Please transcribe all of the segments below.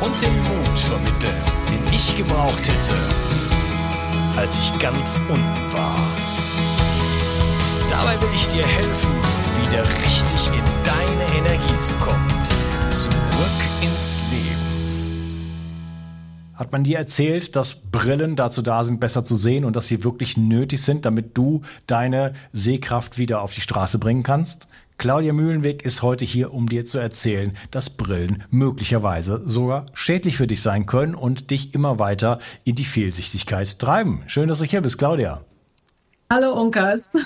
und den Mut vermitteln, den ich gebraucht hätte, als ich ganz unten war. Dabei will ich dir helfen, wieder richtig in deine Energie zu kommen. Zurück ins Leben. Hat man dir erzählt, dass Brillen dazu da sind, besser zu sehen und dass sie wirklich nötig sind, damit du deine Sehkraft wieder auf die Straße bringen kannst? Claudia Mühlenweg ist heute hier, um dir zu erzählen, dass Brillen möglicherweise sogar schädlich für dich sein können und dich immer weiter in die Fehlsichtigkeit treiben. Schön, dass du hier bist, Claudia. Hallo, Unkas.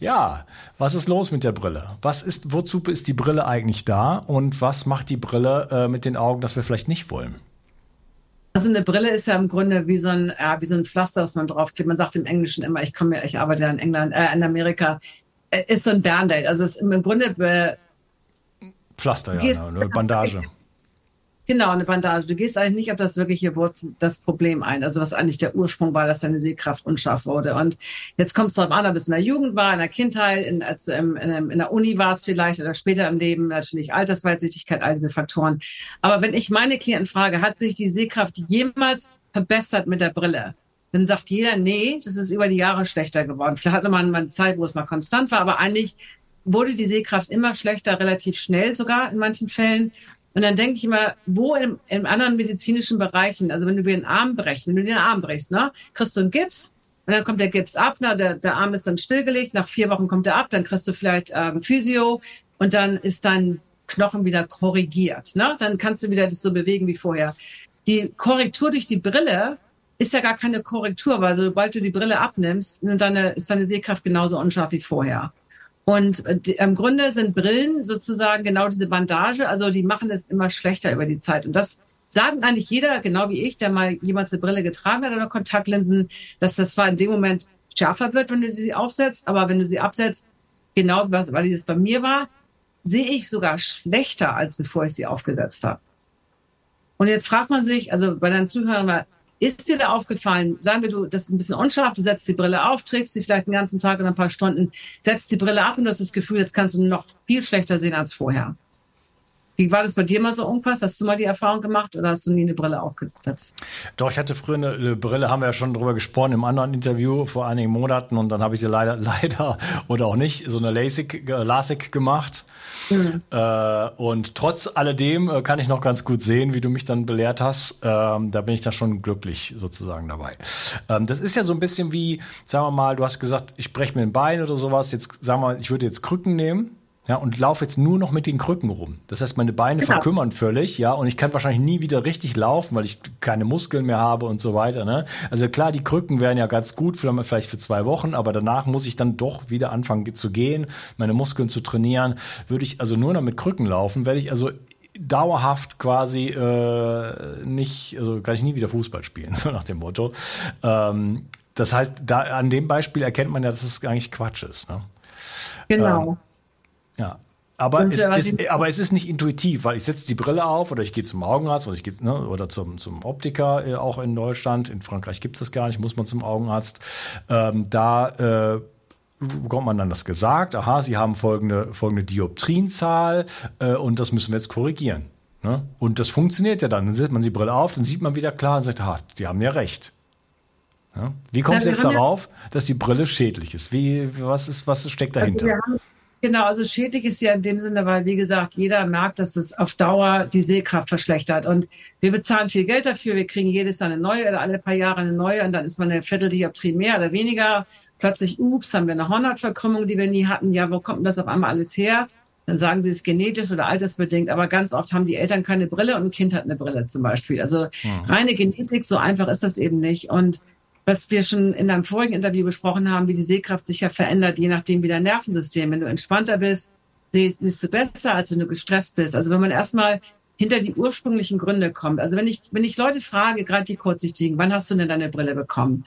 Ja, was ist los mit der Brille? Was ist, wozu ist die Brille eigentlich da und was macht die Brille äh, mit den Augen, das wir vielleicht nicht wollen? Also eine Brille ist ja im Grunde wie so ein, ja, wie so ein Pflaster, was man draufklebt. Man sagt im Englischen immer, ich komme ja, ich arbeite ja in England, äh, in Amerika. Äh, ist so ein Band-Aid. Also es ist im Grunde äh, Pflaster, ja, genau, eine Bandage. genau eine Bandage. Du gehst eigentlich nicht auf das wirkliche Wurzel, das Problem ein. Also was eigentlich der Ursprung war, dass deine Sehkraft unscharf wurde. Und jetzt kommt es darauf an, ob es in der Jugend war, in der Kindheit, in, als du im, in, in der Uni warst vielleicht oder später im Leben, natürlich Altersweitsichtigkeit, all diese Faktoren. Aber wenn ich meine Klienten frage, hat sich die Sehkraft jemals verbessert mit der Brille? Dann sagt jeder, nee, das ist über die Jahre schlechter geworden. Vielleicht hatte man mal eine Zeit, wo es mal konstant war, aber eigentlich wurde die Sehkraft immer schlechter, relativ schnell sogar in manchen Fällen. Und dann denke ich immer, wo in, in anderen medizinischen Bereichen, also wenn du dir den Arm brechst, wenn du den Arm brichst, ne, kriegst du einen Gips und dann kommt der Gips ab, na, der, der Arm ist dann stillgelegt, nach vier Wochen kommt er ab, dann kriegst du vielleicht ähm, Physio und dann ist dein Knochen wieder korrigiert. Ne? Dann kannst du wieder das so bewegen wie vorher. Die Korrektur durch die Brille ist ja gar keine Korrektur, weil sobald du die Brille abnimmst, deine, ist deine Sehkraft genauso unscharf wie vorher. Und äh, im Grunde sind Brillen sozusagen genau diese Bandage, also die machen es immer schlechter über die Zeit. Und das sagen eigentlich jeder, genau wie ich, der mal jemals eine Brille getragen hat oder Kontaktlinsen, dass das zwar in dem Moment schärfer wird, wenn du sie aufsetzt, aber wenn du sie absetzt, genau was, weil das bei mir war, sehe ich sogar schlechter, als bevor ich sie aufgesetzt habe. Und jetzt fragt man sich, also bei deinen Zuhörern, ist dir da aufgefallen, sagen wir, du, das ist ein bisschen unscharf, du setzt die Brille auf, trägst sie vielleicht den ganzen Tag oder ein paar Stunden, setzt die Brille ab und du hast das Gefühl, jetzt kannst du noch viel schlechter sehen als vorher. Wie war das bei dir mal so unpass? Hast du mal die Erfahrung gemacht oder hast du nie eine Brille aufgesetzt? Doch, ich hatte früher eine, eine Brille, haben wir ja schon drüber gesprochen im anderen Interview vor einigen Monaten und dann habe ich sie leider, leider oder auch nicht, so eine LASIK, äh, LASIK gemacht. Äh, und trotz alledem äh, kann ich noch ganz gut sehen, wie du mich dann belehrt hast. Ähm, da bin ich dann schon glücklich sozusagen dabei. Ähm, das ist ja so ein bisschen wie, sagen wir mal, du hast gesagt, ich breche mir ein Bein oder sowas. Jetzt sagen wir mal, ich würde jetzt Krücken nehmen. Ja, und laufe jetzt nur noch mit den Krücken rum. Das heißt, meine Beine Genau. verkümmern völlig, ja, und ich kann wahrscheinlich nie wieder richtig laufen, weil ich keine Muskeln mehr habe und so weiter. Ne? Also klar, die Krücken wären ja ganz gut, vielleicht vielleicht für zwei Wochen, aber danach muss ich dann doch wieder anfangen ge- zu gehen, meine Muskeln zu trainieren. Würde ich also nur noch mit Krücken laufen, werde ich also dauerhaft quasi äh, nicht, also kann ich nie wieder Fußball spielen, so nach dem Motto. Ähm, das heißt, da an dem Beispiel erkennt man ja, dass es eigentlich Quatsch ist. Ne? Genau. Ja. Aber Und, es, äh, ist, aber es ist nicht intuitiv, weil ich setze die Brille auf oder ich gehe zum Augenarzt oder ich gehe ne, oder zum, zum Optiker äh, auch in Deutschland. In Frankreich gibt es das gar nicht, muss man zum Augenarzt. Ähm, da äh, bekommt man dann das gesagt, aha, Sie haben folgende, folgende Dioptrienzahl äh, und das müssen wir jetzt korrigieren. Ne? Und das funktioniert ja dann. Dann setzt man die Brille auf, dann sieht man wieder klar und sagt, ah, die haben ja recht. Ja? Wie kommst du jetzt darauf, ja dass die Brille schädlich ist? Wie, was, ist was steckt dahinter? Also genau, also schädlich ist ja in dem Sinne, weil, wie gesagt, jeder merkt, dass es auf Dauer die Sehkraft verschlechtert. Und wir bezahlen viel Geld dafür. Wir kriegen jedes Jahr eine neue oder alle paar Jahre eine neue und dann ist man eine Vierteldioptrie mehr oder weniger. Plötzlich, ups, haben wir eine Hornhautverkrümmung, die wir nie hatten. Ja, wo kommt denn das auf einmal alles her? Dann sagen sie, es ist genetisch oder altersbedingt, aber ganz oft haben die Eltern keine Brille und ein Kind hat eine Brille zum Beispiel. Also mhm. reine Genetik, so einfach ist das eben nicht. Und was wir schon in einem vorigen Interview besprochen haben, wie die Sehkraft sich ja verändert, je nachdem wie dein Nervensystem. Wenn du entspannter bist, siehst, du besser, als wenn du gestresst bist. Also wenn man erstmal hinter die ursprünglichen Gründe kommt. Also wenn ich, wenn ich Leute frage, gerade die Kurzsichtigen, wann hast du denn deine Brille bekommen?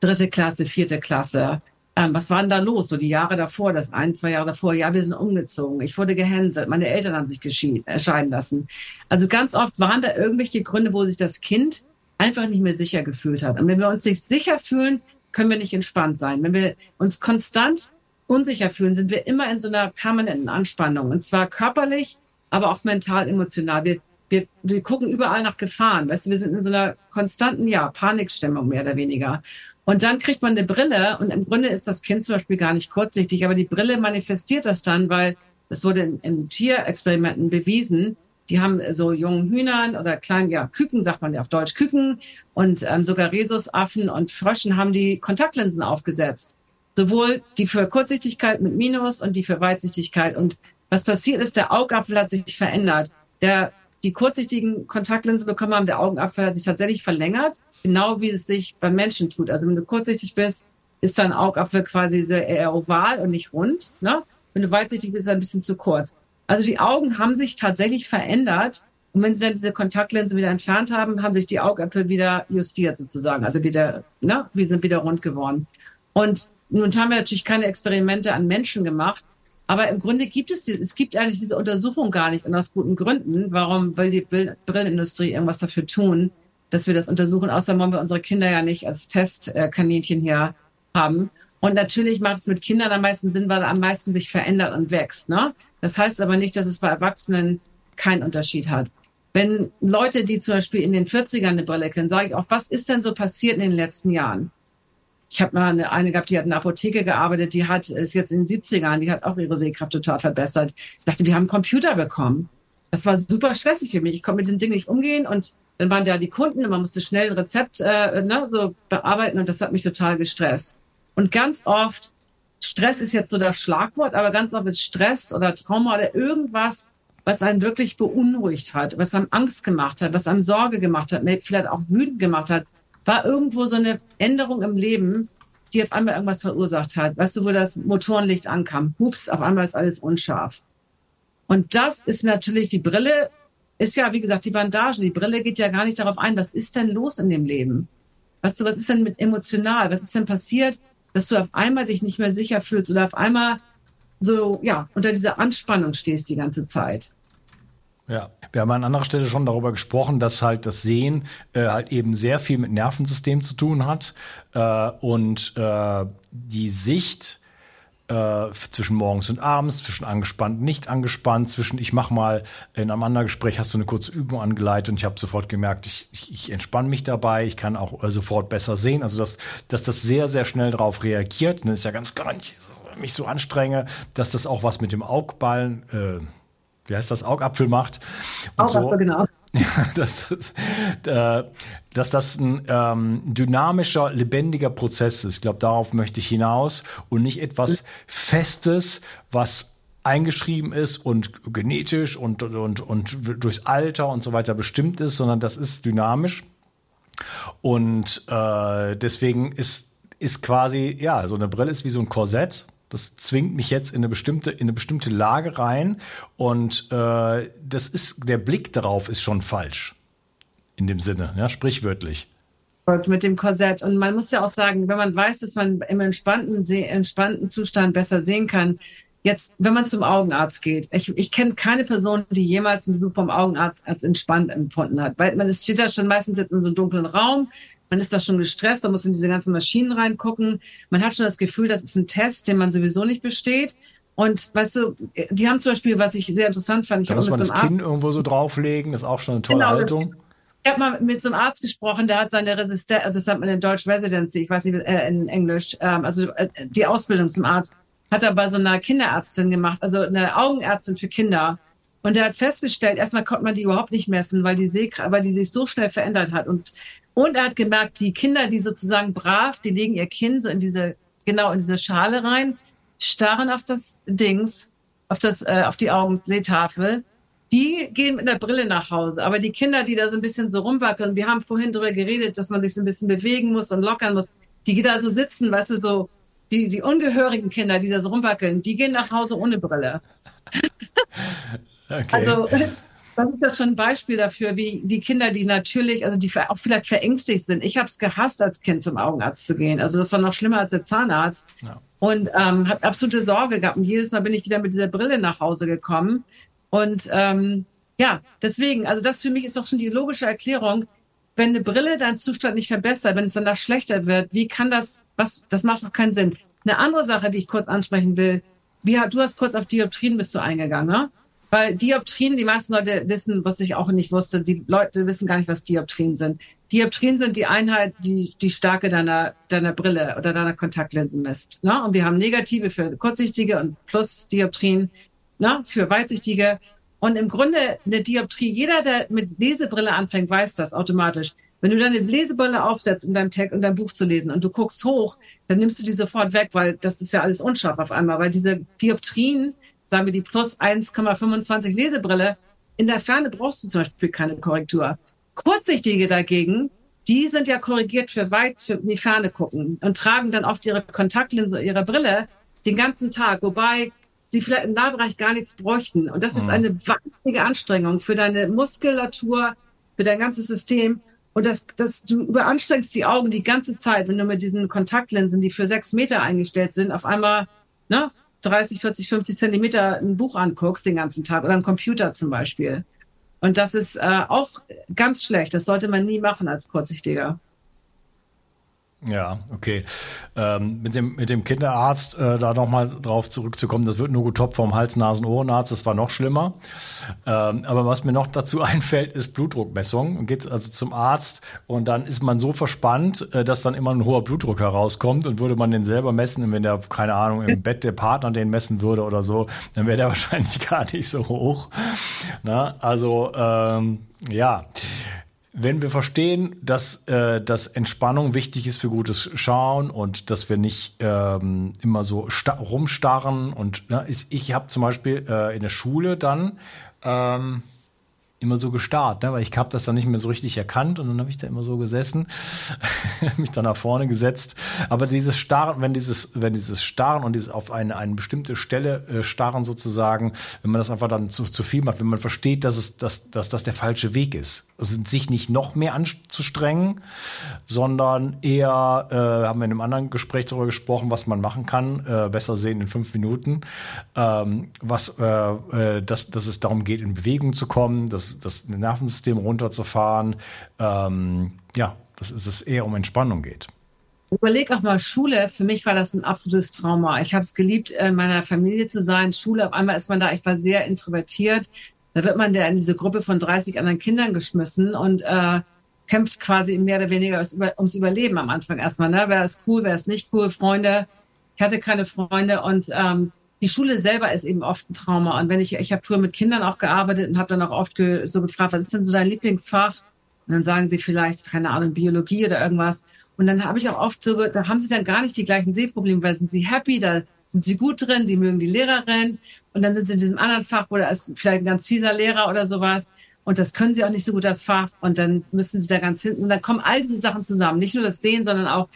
Dritte Klasse, vierte Klasse. Ähm, was war denn da los? So die Jahre davor, das ein, zwei Jahre davor. Ja, wir sind umgezogen. Ich wurde gehänselt. Meine Eltern haben sich erscheinen lassen. Also ganz oft waren da irgendwelche Gründe, wo sich das Kind einfach nicht mehr sicher gefühlt hat. Und wenn wir uns nicht sicher fühlen, können wir nicht entspannt sein. Wenn wir uns konstant unsicher fühlen, sind wir immer in so einer permanenten Anspannung. Und zwar körperlich, aber auch mental, emotional. Wir, wir, wir gucken überall nach Gefahren. Weißt du, wir sind in so einer konstanten, ja, Panikstimmung mehr oder weniger. Und dann kriegt man eine Brille und im Grunde ist das Kind zum Beispiel gar nicht kurzsichtig, aber die Brille manifestiert das dann, weil es wurde in, in Tierexperimenten bewiesen, die haben so jungen Hühnern oder kleinen, ja, Küken, sagt man ja auf Deutsch, Küken und ähm, sogar Rhesusaffen und Fröschen haben die Kontaktlinsen aufgesetzt. Sowohl die für Kurzsichtigkeit mit Minus und die für Weitsichtigkeit. Und was passiert ist, der Augapfel hat sich verändert. Der, die kurzsichtigen Kontaktlinsen bekommen haben, der Augenapfel hat sich tatsächlich verlängert, genau wie es sich beim Menschen tut. Also wenn du kurzsichtig bist, ist dein Augapfel quasi so eher oval und nicht rund. Ne? Wenn du weitsichtig bist, ist er ein bisschen zu kurz. Also die Augen haben sich tatsächlich verändert. Und wenn sie dann diese Kontaktlinse wieder entfernt haben, haben sich die Augäpfel wieder justiert sozusagen. Also wieder, ne, wir sind wieder rund geworden. Und nun haben wir natürlich keine Experimente an Menschen gemacht. Aber im Grunde gibt es, es gibt eigentlich diese Untersuchung gar nicht und aus guten Gründen. Warum will die Brillenindustrie irgendwas dafür tun, dass wir das untersuchen? Außerdem wollen wir unsere Kinder ja nicht als Testkaninchen hier haben. Und natürlich macht es mit Kindern am meisten Sinn, weil er am meisten sich verändert und wächst. Ne? Das heißt aber nicht, dass es bei Erwachsenen keinen Unterschied hat. Wenn Leute, die zum Beispiel in den 40ern eine Brille kennen, sage ich auch, was ist denn so passiert in den letzten Jahren? Ich habe mal eine, eine gehabt, die hat in der Apotheke gearbeitet, die hat ist jetzt in den 70ern, die hat auch ihre Sehkraft total verbessert. Ich dachte, wir haben einen Computer bekommen. Das war super stressig für mich. Ich konnte mit diesem Ding nicht umgehen und dann waren da die Kunden und man musste schnell ein Rezept äh, ne, so bearbeiten und das hat mich total gestresst. Und ganz oft, Stress ist jetzt so das Schlagwort, aber ganz oft ist Stress oder Trauma oder irgendwas, was einen wirklich beunruhigt hat, was einem Angst gemacht hat, was einem Sorge gemacht hat, vielleicht auch wütend gemacht hat, war irgendwo so eine Änderung im Leben, die auf einmal irgendwas verursacht hat. Weißt du, wo das Motorenlicht ankam? Hups, auf einmal ist alles unscharf. Und das ist natürlich die Brille, ist ja, wie gesagt, die Bandage. Die Brille geht ja gar nicht darauf ein, was ist denn los in dem Leben? Weißt du, was ist denn mit emotional? Was ist denn passiert? Dass du auf einmal dich nicht mehr sicher fühlst oder auf einmal so, ja, unter dieser Anspannung stehst die ganze Zeit. Ja, wir haben an anderer Stelle schon darüber gesprochen, dass halt das Sehen äh, halt eben sehr viel mit Nervensystem zu tun hat äh, und äh, die Sicht äh, zwischen morgens und abends, zwischen angespannt, nicht angespannt, zwischen ich mach mal in einem anderen Gespräch hast du eine kurze Übung angeleitet und ich habe sofort gemerkt, ich, ich, ich entspanne mich dabei, ich kann auch äh, sofort besser sehen. Also dass, dass das sehr, sehr schnell darauf reagiert. Und das ist ja ganz klar, ich mich so anstrenge, dass das auch was mit dem Augballen, äh, wie heißt das, Augapfel macht. Und Augapfel, so. genau. dass, das, äh, dass das ein ähm, dynamischer, lebendiger Prozess ist. Ich glaube, darauf möchte ich hinaus und nicht etwas Festes, was eingeschrieben ist und genetisch und, und, und durchs Alter und so weiter bestimmt ist, sondern das ist dynamisch. Und äh, deswegen ist, ist quasi, ja, so eine Brille ist wie so ein Korsett das zwingt mich jetzt in eine bestimmte, in eine bestimmte Lage rein. Und äh, das ist, der Blick darauf ist schon falsch. In dem Sinne, ja, sprichwörtlich. Mit dem Korsett. Und man muss ja auch sagen, wenn man weiß, dass man im entspannten, entspannten Zustand besser sehen kann, jetzt, wenn man zum Augenarzt geht, ich, ich kenne keine Person, die jemals einen Besuch beim Augenarzt als entspannt empfunden hat. Weil man steht da schon meistens jetzt in so einem dunklen Raum, Man ist da schon gestresst, man muss in diese ganzen Maschinen reingucken. Man hat schon das Gefühl, das ist ein Test, den man sowieso nicht besteht. Und weißt du, die haben zum Beispiel, was ich sehr interessant fand, ich da muss man das Kinn irgendwo so drauflegen, ist auch schon eine tolle genau, Haltung. Ich habe mal mit so einem Arzt gesprochen, der hat seine Resistenz, also das hat man in Deutsch Residency, ich weiß nicht, äh, in Englisch, ähm, also äh, die Ausbildung zum Arzt, hat er bei so einer Kinderärztin gemacht, also eine Augenärztin für Kinder. Und er hat festgestellt, erstmal konnte man die überhaupt nicht messen, weil die, Seh weil die sich so schnell verändert hat. Und, und er hat gemerkt, die Kinder, die sozusagen brav, die legen ihr Kinn so in diese, genau in diese Schale rein, starren auf das Dings, auf das, äh, auf die Augensehtafel. Die gehen mit einer Brille nach Hause. Aber die Kinder, die da so ein bisschen so rumwackeln, wir haben vorhin darüber geredet, dass man sich so ein bisschen bewegen muss und lockern muss, die da so sitzen, weißt du, so, die, die ungehörigen Kinder, die da so rumwackeln, die gehen nach Hause ohne Brille. Okay. Also das ist ja schon ein Beispiel dafür, wie die Kinder, die natürlich, also die auch vielleicht verängstigt sind. Ich habe es gehasst, als Kind zum Augenarzt zu gehen. Also das war noch schlimmer als der Zahnarzt. Ja. Und ähm, habe absolute Sorge gehabt. Und jedes Mal bin ich wieder mit dieser Brille nach Hause gekommen. Und ähm, ja, deswegen, also das für mich ist doch schon die logische Erklärung. Wenn eine Brille deinen Zustand nicht verbessert, wenn es danach schlechter wird, wie kann das, was, das macht doch keinen Sinn. Eine andere Sache, die ich kurz ansprechen will, wie, du hast kurz auf Dioptrien bist du eingegangen, ne? Weil Dioptrien, die meisten Leute wissen, was ich auch nicht wusste, die Leute wissen gar nicht, was Dioptrien sind. Dioptrien sind die Einheit, die die Stärke deiner, deiner Brille oder deiner Kontaktlinse misst. Ne? Und wir haben Negative für Kurzsichtige und Plus Dioptrien ne? für Weitsichtige. Und im Grunde eine Dioptrie, jeder, der mit Lesebrille anfängt, weiß das automatisch. Wenn du deine Lesebrille aufsetzt, um dein Text und dein Buch zu lesen und du guckst hoch, dann nimmst du die sofort weg, weil das ist ja alles unscharf auf einmal, weil diese Dioptrien sagen wir die plus 1,25 Lesebrille, in der Ferne brauchst du zum Beispiel keine Korrektur. Kurzsichtige dagegen, die sind ja korrigiert für weit, für in die Ferne gucken und tragen dann oft ihre Kontaktlinse oder ihre Brille den ganzen Tag, wobei sie vielleicht im Nahbereich gar nichts bräuchten. Und das ist mhm. eine wahnsinnige Anstrengung für deine Muskulatur, für dein ganzes System. Und das, das, du überanstrengst die Augen die ganze Zeit, wenn du mit diesen Kontaktlinsen, die für sechs Meter eingestellt sind, auf einmal ne, 30, 40, 50 Zentimeter ein Buch anguckst den ganzen Tag oder einen Computer zum Beispiel. Und das ist äh, auch ganz schlecht. Das sollte man nie machen als Kurzsichtiger. Ja, okay. Ähm, mit, dem, mit dem Kinderarzt äh, da nochmal drauf zurückzukommen, das wird nur getoppt vom Hals-Nasen-Ohrenarzt, das war noch schlimmer. Ähm, aber was mir noch dazu einfällt, ist Blutdruckmessung. Man geht also zum Arzt und dann ist man so verspannt, äh, dass dann immer ein hoher Blutdruck herauskommt und würde man den selber messen, wenn der, keine Ahnung, im Bett der Partner den messen würde oder so, dann wäre der wahrscheinlich gar nicht so hoch. Na, also ähm, ja. Wenn wir verstehen, dass, äh, dass Entspannung wichtig ist für gutes Schauen und dass wir nicht ähm, immer so rumstarren und ne, ich, ich habe zum Beispiel äh, in der Schule dann ähm, immer so gestarrt, ne? weil ich habe das dann nicht mehr so richtig erkannt und dann habe ich da immer so gesessen, mich dann nach vorne gesetzt. Aber dieses Starren, wenn dieses, wenn dieses Starren und dieses auf eine, eine bestimmte Stelle äh, starren sozusagen, wenn man das einfach dann zu, zu viel macht, wenn man versteht, dass es, dass, dass das der falsche Weg ist, sich nicht noch mehr anzustrengen, sondern eher, äh, haben wir in einem anderen Gespräch darüber gesprochen, was man machen kann, äh, besser sehen in fünf Minuten, ähm, was, äh, äh, dass, dass es darum geht, in Bewegung zu kommen, dass das, Nervensystem runterzufahren. Ähm, ja, dass es eher um Entspannung geht. Überleg auch mal Schule. Für mich war das ein absolutes Trauma. Ich habe es geliebt, in meiner Familie zu sein. Schule, auf einmal ist man da, ich war sehr introvertiert. Da wird man da in diese Gruppe von 30 anderen Kindern geschmissen und äh, kämpft quasi mehr oder weniger ums Überleben am Anfang erstmal. Ne? Wer ist cool, wer ist nicht cool, Freunde. Ich hatte keine Freunde und ähm, die Schule selber ist eben oft ein Trauma. Und wenn ich, ich habe früher mit Kindern auch gearbeitet und habe dann auch oft ge, so gefragt, was ist denn so dein Lieblingsfach? Und dann sagen sie vielleicht, keine Ahnung, Biologie oder irgendwas. Und dann habe ich auch oft so, da haben sie dann gar nicht die gleichen Sehprobleme, weil sind sie happy, da sind sie gut drin, die mögen die Lehrerin. Und dann sind sie in diesem anderen Fach, wo da ist vielleicht ein ganz fieser Lehrer oder sowas. Und das können sie auch nicht so gut, das Fach. Und dann müssen sie da ganz hinten. Und dann kommen all diese Sachen zusammen. Nicht nur das Sehen, sondern auch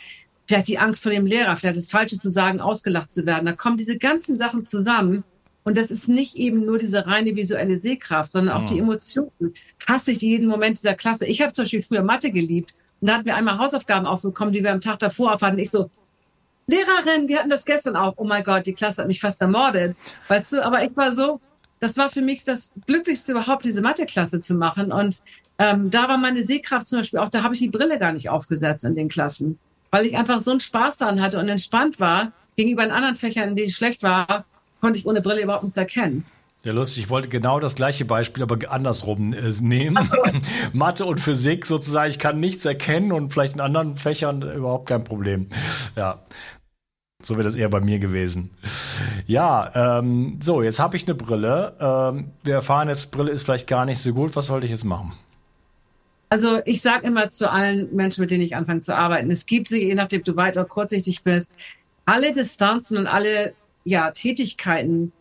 vielleicht die Angst vor dem Lehrer, vielleicht das Falsche zu sagen, ausgelacht zu werden. Da kommen diese ganzen Sachen zusammen. Und das ist nicht eben nur diese reine visuelle Sehkraft, sondern auch oh. die Emotionen. Hasse ich jeden Moment dieser Klasse. Ich habe zum Beispiel früher Mathe geliebt. Und da hatten wir einmal Hausaufgaben aufbekommen, die wir am Tag davor aufhatten. Ich so, Lehrerin, wir hatten das gestern auch. Oh mein Gott, die Klasse hat mich fast ermordet. Weißt du, aber ich war so, das war für mich das Glücklichste überhaupt, diese Mathe-Klasse zu machen. Und ähm, da war meine Sehkraft zum Beispiel auch, da habe ich die Brille gar nicht aufgesetzt in den Klassen, weil ich einfach so einen Spaß daran hatte und entspannt war. Gegenüber den anderen Fächern, in denen ich schlecht war, konnte ich ohne Brille überhaupt nichts erkennen. Ja, lustig. Ich wollte genau das gleiche Beispiel, aber andersrum äh, nehmen. Mathe und Physik sozusagen. Ich kann nichts erkennen und vielleicht in anderen Fächern überhaupt kein Problem. Ja. So wäre das eher bei mir gewesen. Ja, ähm, so, jetzt habe ich eine Brille. Ähm, wir erfahren jetzt, Brille ist vielleicht gar nicht so gut. Was sollte ich jetzt machen? Also ich sage immer zu allen Menschen, mit denen ich anfange zu arbeiten, es gibt sie, je nachdem du weit oder kurzsichtig bist, alle Distanzen und alle ja, Tätigkeiten,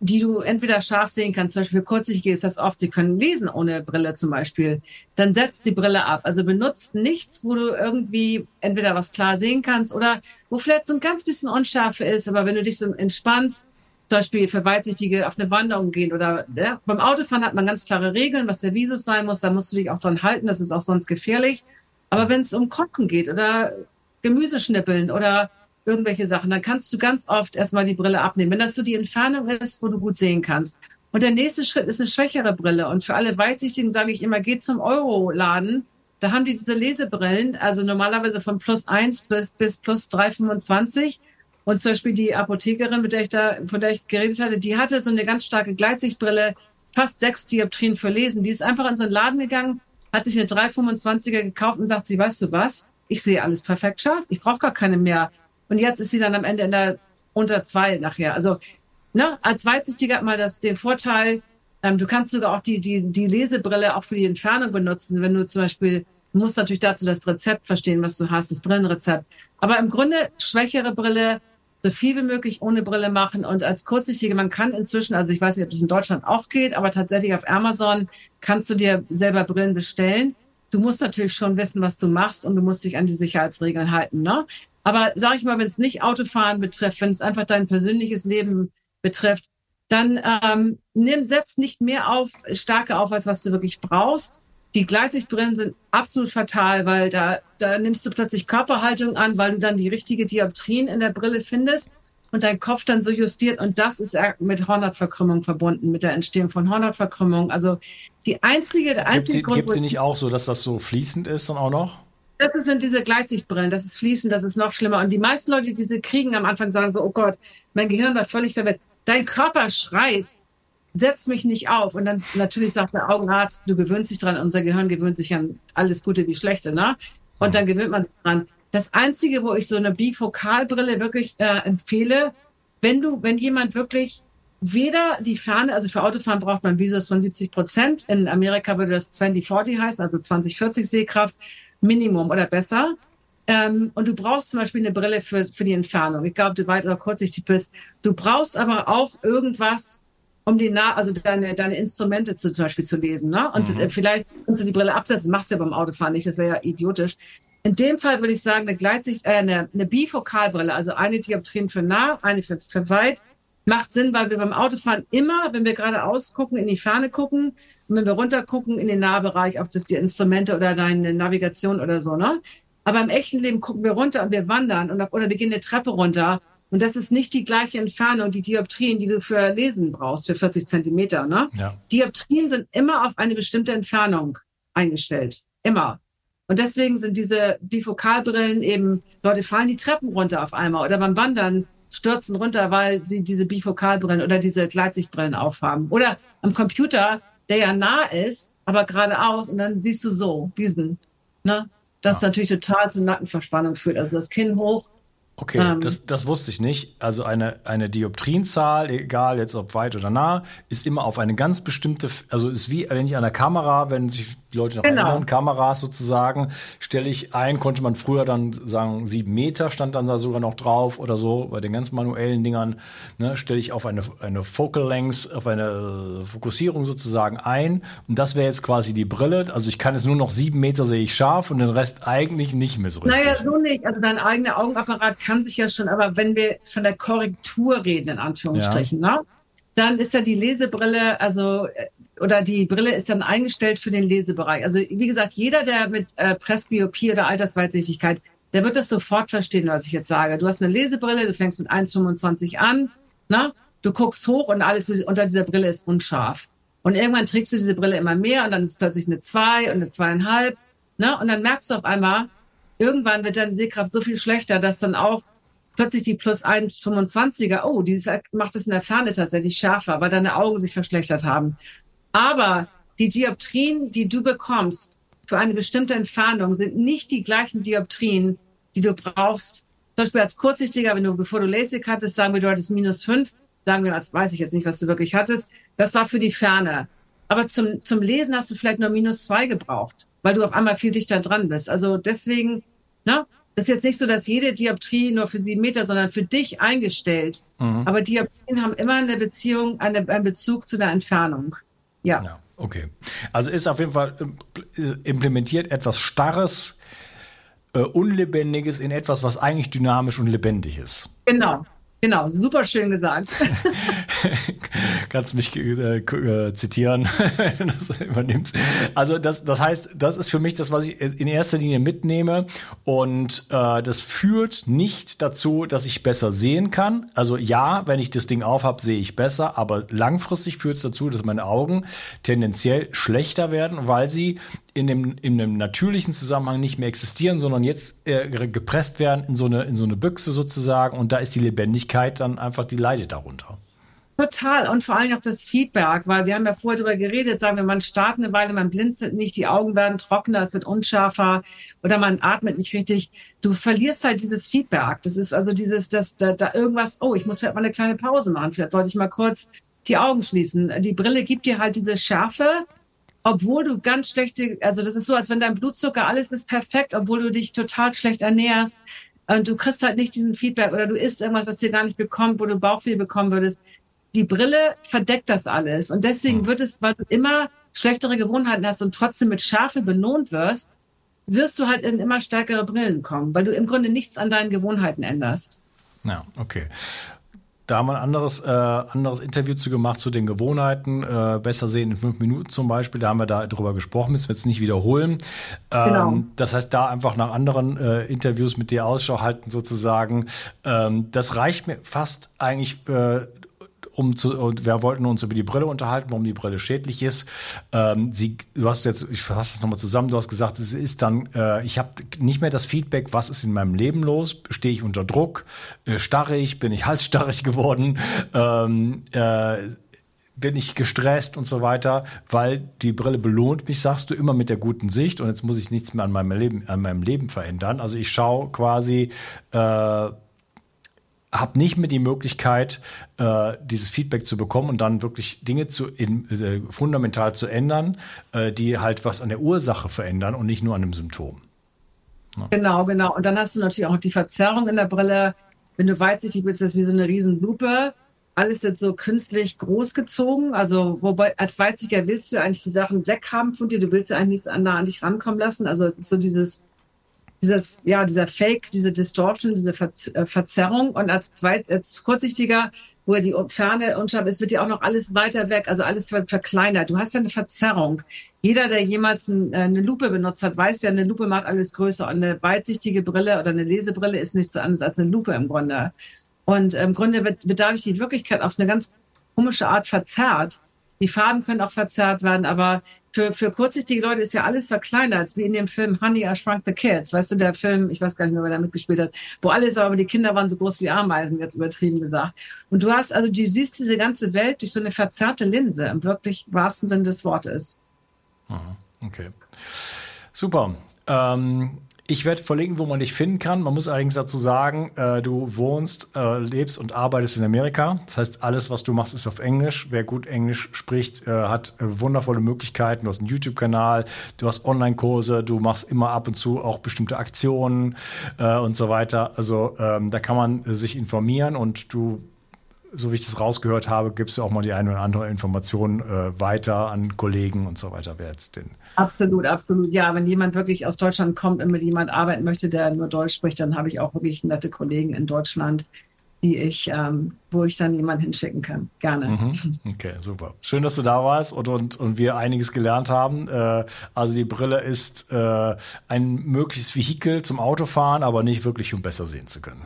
die du entweder scharf sehen kannst, zum Beispiel für kurzsichtige ist das oft, sie können lesen ohne Brille zum Beispiel, dann setzt die Brille ab. Also benutzt nichts, wo du irgendwie entweder was klar sehen kannst oder wo vielleicht so ein ganz bisschen Unschärfe ist, aber wenn du dich so entspannst, zum Beispiel für Weitsichtige auf eine Wanderung gehen oder ja, beim Autofahren hat man ganz klare Regeln, was der Visus sein muss, da musst du dich auch dran halten, das ist auch sonst gefährlich. Aber wenn es um Kochen geht oder Gemüse schnippeln oder irgendwelche Sachen, dann kannst du ganz oft erstmal die Brille abnehmen. Wenn das so die Entfernung ist, wo du gut sehen kannst. Und der nächste Schritt ist eine schwächere Brille. Und für alle Weitsichtigen sage ich immer, geht zum Euro-Laden. Da haben die diese Lesebrillen, also normalerweise von plus eins bis, bis plus 3,25. Und zum Beispiel die Apothekerin, mit der ich da, von der ich geredet hatte, die hatte so eine ganz starke Gleitsichtbrille, fast sechs Dioptrien für Lesen. Die ist einfach in so einen Laden gegangen, hat sich eine 325er gekauft und sagt sie, weißt du was? Ich sehe alles perfekt scharf. Ich brauche gar keine mehr und jetzt ist sie dann am Ende in der unter zwei nachher. Also ne, als Weitsichtiger hat man das den Vorteil, ähm, du kannst sogar auch die, die, die Lesebrille auch für die Entfernung benutzen, wenn du zum Beispiel du musst natürlich dazu das Rezept verstehen, was du hast, das Brillenrezept. Aber im Grunde schwächere Brille, so viel wie möglich ohne Brille machen. Und als Kurzsichtige, man kann inzwischen, also ich weiß nicht, ob das in Deutschland auch geht, aber tatsächlich auf Amazon kannst du dir selber Brillen bestellen. Du musst natürlich schon wissen, was du machst und du musst dich an die Sicherheitsregeln halten. Ne? Aber sag ich mal, wenn es nicht Autofahren betrifft, wenn es einfach dein persönliches Leben betrifft, dann ähm, nimm, setz nicht mehr auf, starke auf, als was du wirklich brauchst. Die Gleitsichtbrillen sind absolut fatal, weil da, da nimmst du plötzlich Körperhaltung an, weil du dann die richtige Dioptrien in der Brille findest und dein Kopf dann so justiert. Und das ist mit Hornhautverkrümmung verbunden, mit der Entstehung von Hornhautverkrümmung. Also die einzige, der einzige Grund. Gibt sie nicht auch so, dass das so fließend ist und auch noch? Das sind diese Gleitsichtbrillen, das ist Fließen, das ist noch schlimmer. Und die meisten Leute, die diese kriegen, am Anfang sagen so, oh Gott, mein Gehirn war völlig verwirrt. Dein Körper schreit, setz mich nicht auf. Und dann natürlich sagt der Augenarzt, du gewöhnst dich dran, unser Gehirn gewöhnt sich an alles Gute wie Schlechte, ne? Und dann gewöhnt man sich dran. Das Einzige, wo ich so eine Bifokalbrille wirklich äh, empfehle, wenn du, wenn jemand wirklich weder die Ferne, also für Autofahren braucht man Visus von 70 Prozent. In Amerika würde das 2040 heißen, also 2040 Sehkraft. Minimum oder besser. Ähm, und du brauchst zum Beispiel eine Brille für, für die Entfernung. Ich glaube, du weit oder kurzsichtig bist. Du brauchst aber auch irgendwas, um die nah, also deine, deine Instrumente zu, zum Beispiel zu lesen. Ne? Und mhm. äh, vielleicht kannst du die Brille absetzen, machst du ja beim Autofahren nicht, das wäre ja idiotisch. In dem Fall würde ich sagen, eine Gleitsicht, äh, eine, eine Bifokalbrille, also eine Dioptrien für nah, eine für, für weit, macht Sinn, weil wir beim Autofahren immer, wenn wir geradeaus gucken, in die Ferne gucken, und wenn wir runter gucken in den Nahbereich, auf das die Instrumente oder deine Navigation oder so, ne? Aber im echten Leben gucken wir runter und wir wandern und auf, oder wir gehen eine Treppe runter. Und das ist nicht die gleiche Entfernung, die Dioptrien, die du für Lesen brauchst, für 40 Zentimeter. Ne? Ja. Dioptrien sind immer auf eine bestimmte Entfernung eingestellt. Immer. Und deswegen sind diese Bifokalbrillen eben, Leute fallen die Treppen runter auf einmal oder beim Wandern stürzen runter, weil sie diese Bifokalbrillen oder diese Gleitsichtbrillen aufhaben. Oder am Computer der ja nah ist, aber geradeaus und dann siehst du so diesen, ne? Das ja. natürlich total zu Nackenverspannung führt. Also das Kinn hoch, Okay, ähm, das, das wusste ich nicht. Also eine, eine Dioptrienzahl, egal jetzt ob weit oder nah, ist immer auf eine ganz bestimmte, also ist wie wenn ich an der Kamera, wenn sich die Leute noch genau. erinnern, Kameras sozusagen, stelle ich ein, konnte man früher dann sagen, sieben Meter stand dann da sogar noch drauf oder so, bei den ganz manuellen Dingern, ne, stelle ich auf eine, eine Focal Length, auf eine Fokussierung sozusagen ein. Und das wäre jetzt quasi die Brille. Also ich kann jetzt nur noch sieben Meter sehe ich scharf und den Rest eigentlich nicht mehr so richtig. Naja, so nicht. Also dein eigener Augenapparat kann sich ja schon, aber wenn wir von der Korrektur reden, in Anführungsstrichen, ja. ne, dann ist ja die Lesebrille, also äh, oder die Brille ist dann eingestellt für den Lesebereich. Also wie gesagt, jeder, der mit äh, Presbyopie oder Altersweitsichtigkeit, der wird das sofort verstehen, was ich jetzt sage. Du hast eine Lesebrille, du fängst mit 1,25 an, ne? du guckst hoch und alles unter dieser Brille ist unscharf. Und irgendwann trägst du diese Brille immer mehr und dann ist plötzlich eine zwei und eine zweieinhalb. Ne? Und dann merkst du auf einmal, irgendwann wird deine Sehkraft so viel schlechter, dass dann auch plötzlich die plus 1,25er, oh, dieses macht es in der Ferne tatsächlich schärfer, weil deine Augen sich verschlechtert haben. Aber die Dioptrien, die du bekommst für eine bestimmte Entfernung, sind nicht die gleichen Dioptrien, die du brauchst. Zum Beispiel als Kurzsichtiger, wenn du, bevor du LASIK hattest, sagen wir, du hattest minus fünf, sagen wir, als weiß ich jetzt nicht, was du wirklich hattest. Das war für die Ferne. Aber zum, zum Lesen hast du vielleicht nur minus zwei gebraucht, weil du auf einmal viel dichter dran bist. Also deswegen, ne, das ist jetzt nicht so, dass jede Dioptrie nur für sieben Meter, sondern für dich eingestellt. Mhm. Aber Dioptrien haben immer eine Beziehung, eine, einen Bezug zu der Entfernung. Ja. ja. Okay. Also ist auf jeden Fall äh, implementiert etwas Starres, äh, Unlebendiges in etwas, was eigentlich dynamisch und lebendig ist. Genau. Genau, super schön gesagt. Kannst mich äh, äh zitieren, das übernimmst. Also das, das heißt, das ist für mich das, was ich in erster Linie mitnehme. Und äh, das führt nicht dazu, dass ich besser sehen kann. Also ja, wenn ich das Ding aufhab, sehe ich besser, aber langfristig führt es dazu, dass meine Augen tendenziell schlechter werden, weil sie in dem, in dem natürlichen Zusammenhang nicht mehr existieren, sondern jetzt äh, gepresst werden in so, eine, in so eine Büchse sozusagen und da ist die Lebendigkeit dann einfach, die leidet darunter. Total. Und vor allem auch das Feedback, weil wir haben ja vorher darüber geredet, sagen wir, man startet eine Weile, man blinzelt nicht, die Augen werden trockener, es wird unscharfer oder man atmet nicht richtig. Du verlierst halt dieses Feedback. Das ist also dieses, dass da, da irgendwas, oh, ich muss vielleicht mal eine kleine Pause machen, vielleicht sollte ich mal kurz die Augen schließen. Die Brille gibt dir halt diese Schärfe, obwohl du ganz schlechte, also das ist so, als wenn dein Blutzucker, alles ist perfekt, obwohl du dich total schlecht ernährst und du kriegst halt nicht diesen Feedback oder du isst irgendwas, was dir gar nicht bekommt, wo du Bauchweh bekommen würdest. Die Brille verdeckt das alles und deswegen hm. wird es, weil du immer schlechtere Gewohnheiten hast und trotzdem mit Schärfe belohnt wirst, wirst du halt in immer stärkere Brillen kommen, weil du im Grunde nichts an deinen Gewohnheiten änderst. Ja, okay. Da haben wir ein anderes, äh, anderes Interview zu gemacht zu den Gewohnheiten. Äh, besser sehen in fünf Minuten zum Beispiel. Da haben wir da drüber gesprochen, müssen wir jetzt nicht wiederholen. Ähm, genau. Das heißt, da einfach nach anderen äh, Interviews mit dir Ausschau halten sozusagen. Ähm, das reicht mir fast eigentlich äh, um zu, und wir wollten uns über die Brille unterhalten, warum die Brille schädlich ist. Ähm, sie, du hast jetzt, ich fasse das nochmal zusammen, du hast gesagt, es ist dann, äh, ich habe nicht mehr das Feedback, was ist in meinem Leben los, stehe ich unter Druck, äh, starre ich, bin ich halsstarrig geworden, ähm, äh, bin ich gestresst und so weiter, weil die Brille belohnt mich, sagst du, immer mit der guten Sicht und jetzt muss ich nichts mehr an meinem Leben, an meinem Leben verändern. Also ich schaue quasi äh, habe nicht mehr die Möglichkeit, äh, dieses Feedback zu bekommen und dann wirklich Dinge zu in, äh, fundamental zu ändern, äh, die halt was an der Ursache verändern und nicht nur an dem Symptom. Ja. Genau, genau. Und dann hast du natürlich auch die Verzerrung in der Brille. Wenn du weitsichtig bist, ist das wie so eine Riesenlupe. Alles wird so künstlich großgezogen. Also, wobei, als Weitsiger willst du eigentlich die Sachen weghaben von dir. Du willst ja eigentlich nichts an, an dich rankommen lassen. Also, es ist so dieses, dieses, ja, dieser Fake, diese Distortion, diese äh, Verzerrung. Und als zweit, als kurzsichtiger, wo die Ferne unscharf ist, wird ja auch noch alles weiter weg, also alles verkleinert. Du hast ja eine Verzerrung. Jeder, der jemals äh, eine Lupe benutzt hat, weiß ja, eine Lupe macht alles größer. Und eine weitsichtige Brille oder eine Lesebrille ist nichts so anderes als eine Lupe im Grunde. Und im Grunde wird, wird dadurch die Wirklichkeit auf eine ganz komische Art verzerrt. Die Farben können auch verzerrt werden, aber für, für kurzsichtige Leute ist ja alles verkleinert, wie in dem Film Honey, I Shrunk the Kids. Weißt du, der Film, ich weiß gar nicht mehr, wer da mitgespielt hat, wo alles, aber die Kinder waren so groß wie Ameisen, jetzt übertrieben gesagt. Und du hast, also du siehst diese ganze Welt durch so eine verzerrte Linse, im wirklich wahrsten Sinne des Wortes. Okay. Super. Ähm, ich werde verlinken, wo man dich finden kann. Man muss allerdings dazu sagen, äh, du wohnst, äh, lebst und arbeitest in Amerika. Das heißt, alles, was du machst, ist auf Englisch. Wer gut Englisch spricht, äh, hat äh, wundervolle Möglichkeiten. Du hast einen YouTube-Kanal, du hast Online-Kurse, du machst immer ab und zu auch bestimmte Aktionen äh, und so weiter. Also ähm, da kann man sich informieren und du so wie ich das rausgehört habe, gibst du auch mal die eine oder andere Information äh, weiter an Kollegen und so weiter. Wer jetzt den absolut, absolut. Ja, wenn jemand wirklich aus Deutschland kommt und mit jemand arbeiten möchte, der nur Deutsch spricht, dann habe ich auch wirklich nette Kollegen in Deutschland, die ich, ähm, wo ich dann jemanden hinschicken kann. Gerne. Mhm. Okay, super. Schön, dass du da warst und, und, und wir einiges gelernt haben. Äh, also die Brille ist äh, ein mögliches Vehikel zum Autofahren, aber nicht wirklich, um besser sehen zu können.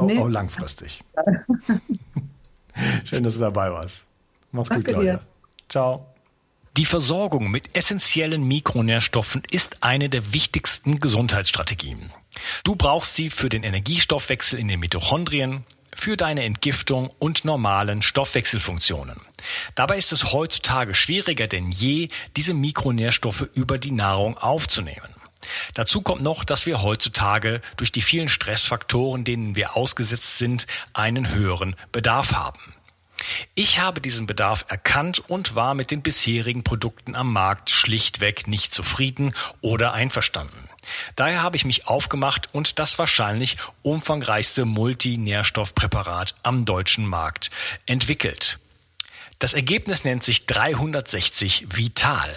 Nee. Auch langfristig. Schön, dass du dabei warst. Mach's Danke gut, Claudia. Dir. Ciao. Die Versorgung mit essentiellen Mikronährstoffen ist eine der wichtigsten Gesundheitsstrategien. Du brauchst sie für den Energiestoffwechsel in den Mitochondrien, für deine Entgiftung und normalen Stoffwechselfunktionen. Dabei ist es heutzutage schwieriger denn je, diese Mikronährstoffe über die Nahrung aufzunehmen. Dazu kommt noch, dass wir heutzutage durch die vielen Stressfaktoren, denen wir ausgesetzt sind, einen höheren Bedarf haben. Ich habe diesen Bedarf erkannt und war mit den bisherigen Produkten am Markt schlichtweg nicht zufrieden oder einverstanden. Daher habe ich mich aufgemacht und das wahrscheinlich umfangreichste Multinährstoffpräparat am deutschen Markt entwickelt. Das Ergebnis nennt sich 360 Vital.